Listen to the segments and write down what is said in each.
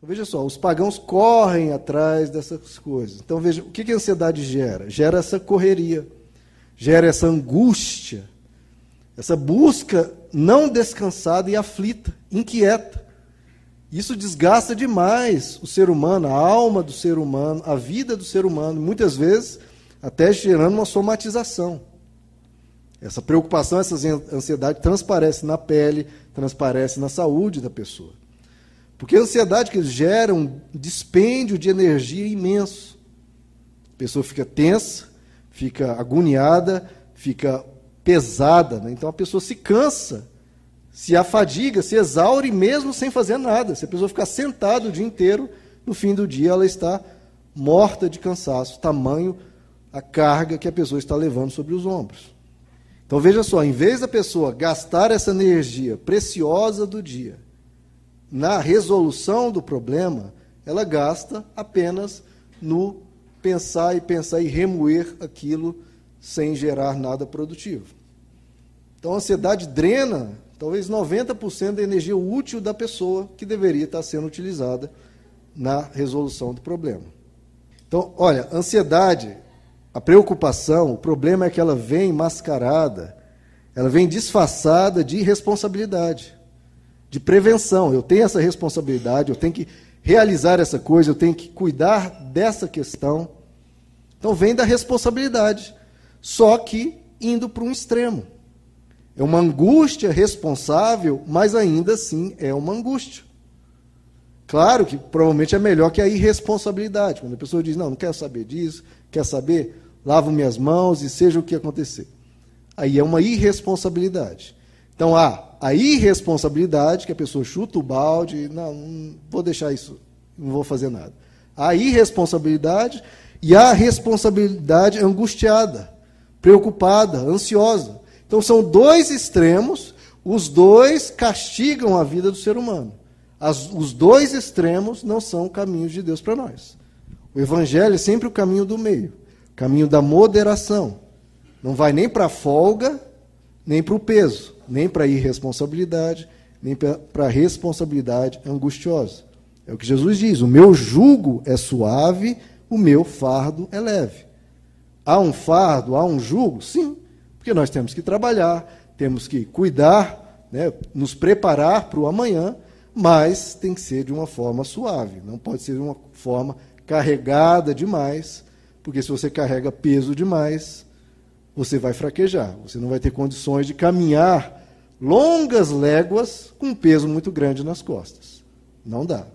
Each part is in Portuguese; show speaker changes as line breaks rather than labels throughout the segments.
Então, veja só, os pagãos correm atrás dessas coisas. Então, veja, o que, que a ansiedade gera? Gera essa correria, gera essa angústia, essa busca não descansada e aflita, inquieta. Isso desgasta demais o ser humano, a alma do ser humano, a vida do ser humano, muitas vezes até gerando uma somatização. Essa preocupação, essa ansiedade transparece na pele, transparece na saúde da pessoa. Porque a ansiedade que gera um dispêndio de energia imenso. A pessoa fica tensa, fica agoniada, fica pesada. Né? Então a pessoa se cansa se afadiga, se exaure mesmo sem fazer nada. Se a pessoa ficar sentada o dia inteiro, no fim do dia ela está morta de cansaço, tamanho a carga que a pessoa está levando sobre os ombros. Então veja só, em vez da pessoa gastar essa energia preciosa do dia na resolução do problema, ela gasta apenas no pensar e pensar e remoer aquilo sem gerar nada produtivo. Então a ansiedade drena talvez 90% da energia útil da pessoa que deveria estar sendo utilizada na resolução do problema. Então, olha, ansiedade, a preocupação, o problema é que ela vem mascarada, ela vem disfarçada de irresponsabilidade, de prevenção. Eu tenho essa responsabilidade, eu tenho que realizar essa coisa, eu tenho que cuidar dessa questão. Então, vem da responsabilidade, só que indo para um extremo. É uma angústia responsável, mas ainda assim é uma angústia. Claro que provavelmente é melhor que a irresponsabilidade. Quando a pessoa diz, não, não quero saber disso, quer saber, lavo minhas mãos e seja o que acontecer. Aí é uma irresponsabilidade. Então há a irresponsabilidade, que a pessoa chuta o balde, não, não vou deixar isso, não vou fazer nada. A irresponsabilidade e a responsabilidade angustiada, preocupada, ansiosa. Então são dois extremos, os dois castigam a vida do ser humano. As, os dois extremos não são caminhos de Deus para nós. O Evangelho é sempre o caminho do meio, caminho da moderação. Não vai nem para a folga, nem para o peso, nem para irresponsabilidade, nem para responsabilidade angustiosa. É o que Jesus diz: o meu jugo é suave, o meu fardo é leve. Há um fardo, há um jugo? Sim, porque nós temos que trabalhar, temos que cuidar, né, nos preparar para o amanhã, mas tem que ser de uma forma suave, não pode ser de uma forma carregada demais, porque se você carrega peso demais, você vai fraquejar, você não vai ter condições de caminhar longas léguas com um peso muito grande nas costas. Não dá.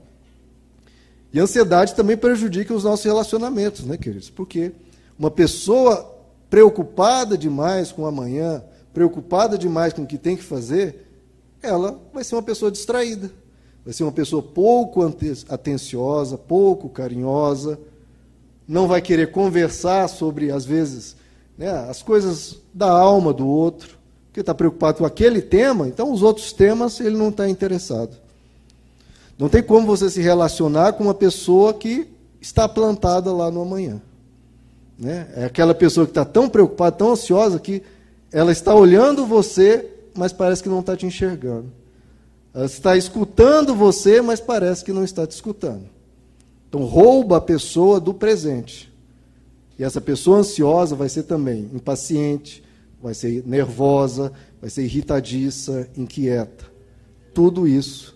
E a ansiedade também prejudica os nossos relacionamentos, né, queridos? Porque uma pessoa preocupada demais com o amanhã, preocupada demais com o que tem que fazer, ela vai ser uma pessoa distraída. Vai ser uma pessoa pouco atenciosa, pouco carinhosa, não vai querer conversar sobre, às vezes, né, as coisas da alma do outro, porque está preocupado com aquele tema, então os outros temas ele não está interessado. Não tem como você se relacionar com uma pessoa que está plantada lá no amanhã. Né? É aquela pessoa que está tão preocupada, tão ansiosa, que ela está olhando você, mas parece que não está te enxergando. Ela está escutando você, mas parece que não está te escutando. Então, rouba a pessoa do presente. E essa pessoa ansiosa vai ser também impaciente, vai ser nervosa, vai ser irritadiça, inquieta. Tudo isso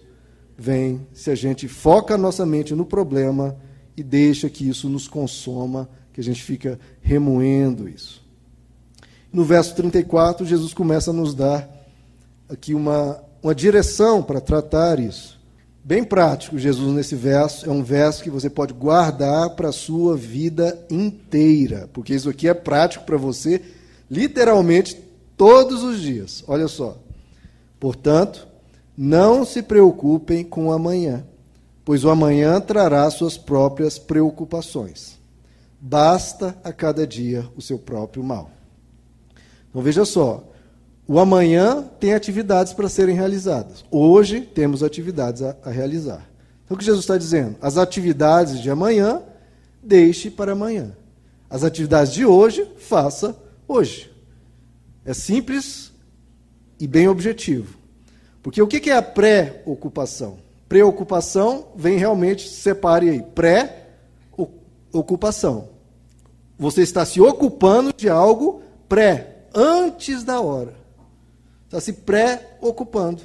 vem se a gente foca a nossa mente no problema e deixa que isso nos consoma que a gente fica remoendo isso. No verso 34, Jesus começa a nos dar aqui uma, uma direção para tratar isso. Bem prático, Jesus, nesse verso, é um verso que você pode guardar para a sua vida inteira, porque isso aqui é prático para você, literalmente, todos os dias. Olha só. Portanto, não se preocupem com o amanhã, pois o amanhã trará suas próprias preocupações. Basta a cada dia o seu próprio mal. Então veja só, o amanhã tem atividades para serem realizadas. Hoje temos atividades a, a realizar. Então o que Jesus está dizendo? As atividades de amanhã, deixe para amanhã. As atividades de hoje, faça hoje. É simples e bem objetivo. Porque o que é a pré-ocupação? Preocupação vem realmente, separe aí, pré-ocupação. Você está se ocupando de algo pré, antes da hora. Está se pré-ocupando.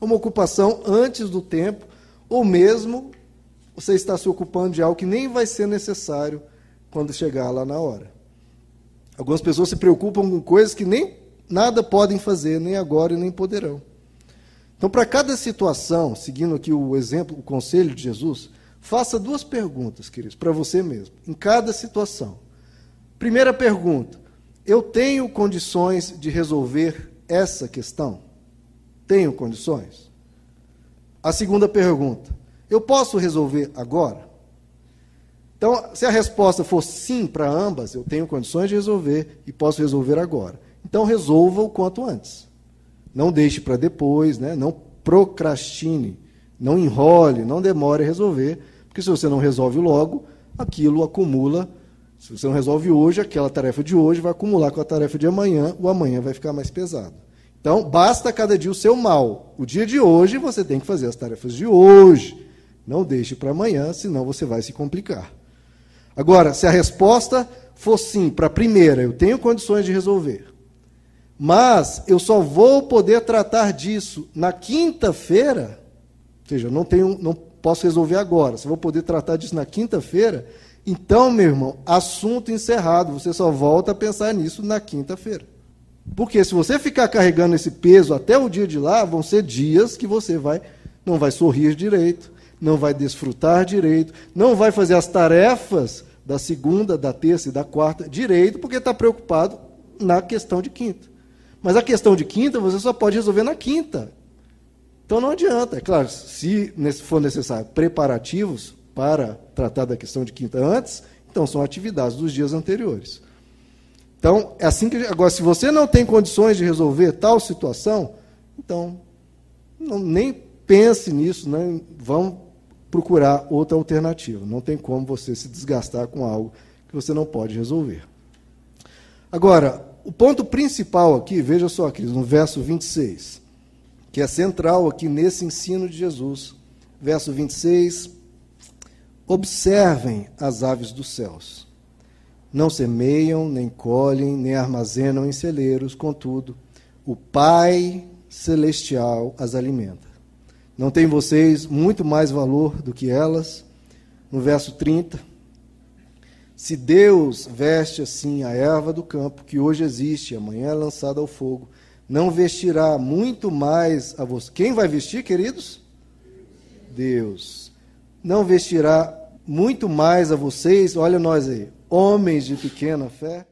Uma ocupação antes do tempo, ou mesmo você está se ocupando de algo que nem vai ser necessário quando chegar lá na hora. Algumas pessoas se preocupam com coisas que nem nada podem fazer, nem agora e nem poderão. Então, para cada situação, seguindo aqui o exemplo, o conselho de Jesus, faça duas perguntas, queridos, para você mesmo, em cada situação. Primeira pergunta: eu tenho condições de resolver essa questão? Tenho condições? A segunda pergunta: eu posso resolver agora? Então, se a resposta for sim para ambas, eu tenho condições de resolver e posso resolver agora. Então, resolva o quanto antes. Não deixe para depois, né? não procrastine, não enrole, não demore a resolver, porque se você não resolve logo, aquilo acumula. Se você não resolve hoje, aquela tarefa de hoje vai acumular com a tarefa de amanhã, o amanhã vai ficar mais pesado. Então, basta cada dia o seu mal. O dia de hoje você tem que fazer as tarefas de hoje. Não deixe para amanhã, senão você vai se complicar. Agora, se a resposta for sim para a primeira, eu tenho condições de resolver, mas eu só vou poder tratar disso na quinta-feira, ou seja, eu não, tenho, não posso resolver agora, só vou poder tratar disso na quinta-feira, então, meu irmão, assunto encerrado, você só volta a pensar nisso na quinta-feira. Porque se você ficar carregando esse peso até o dia de lá, vão ser dias que você vai não vai sorrir direito, não vai desfrutar direito, não vai fazer as tarefas da segunda, da terça e da quarta direito, porque está preocupado na questão de quinta. Mas a questão de quinta você só pode resolver na quinta. Então não adianta. É claro, se for necessário preparativos para tratar da questão de quinta antes, então são atividades dos dias anteriores. Então, é assim que. Agora, se você não tem condições de resolver tal situação, então não, nem pense nisso, né? vamos procurar outra alternativa. Não tem como você se desgastar com algo que você não pode resolver. Agora, o ponto principal aqui, veja só, queridos, no verso 26, que é central aqui nesse ensino de Jesus. Verso 26. Observem as aves dos céus. Não semeiam, nem colhem, nem armazenam em celeiros, contudo, o Pai Celestial as alimenta. Não tem vocês muito mais valor do que elas? No verso 30. Se Deus veste assim a erva do campo, que hoje existe, amanhã é lançada ao fogo, não vestirá muito mais a vocês. Quem vai vestir, queridos? Deus. Não vestirá muito mais a vocês, olha nós aí, homens de pequena fé.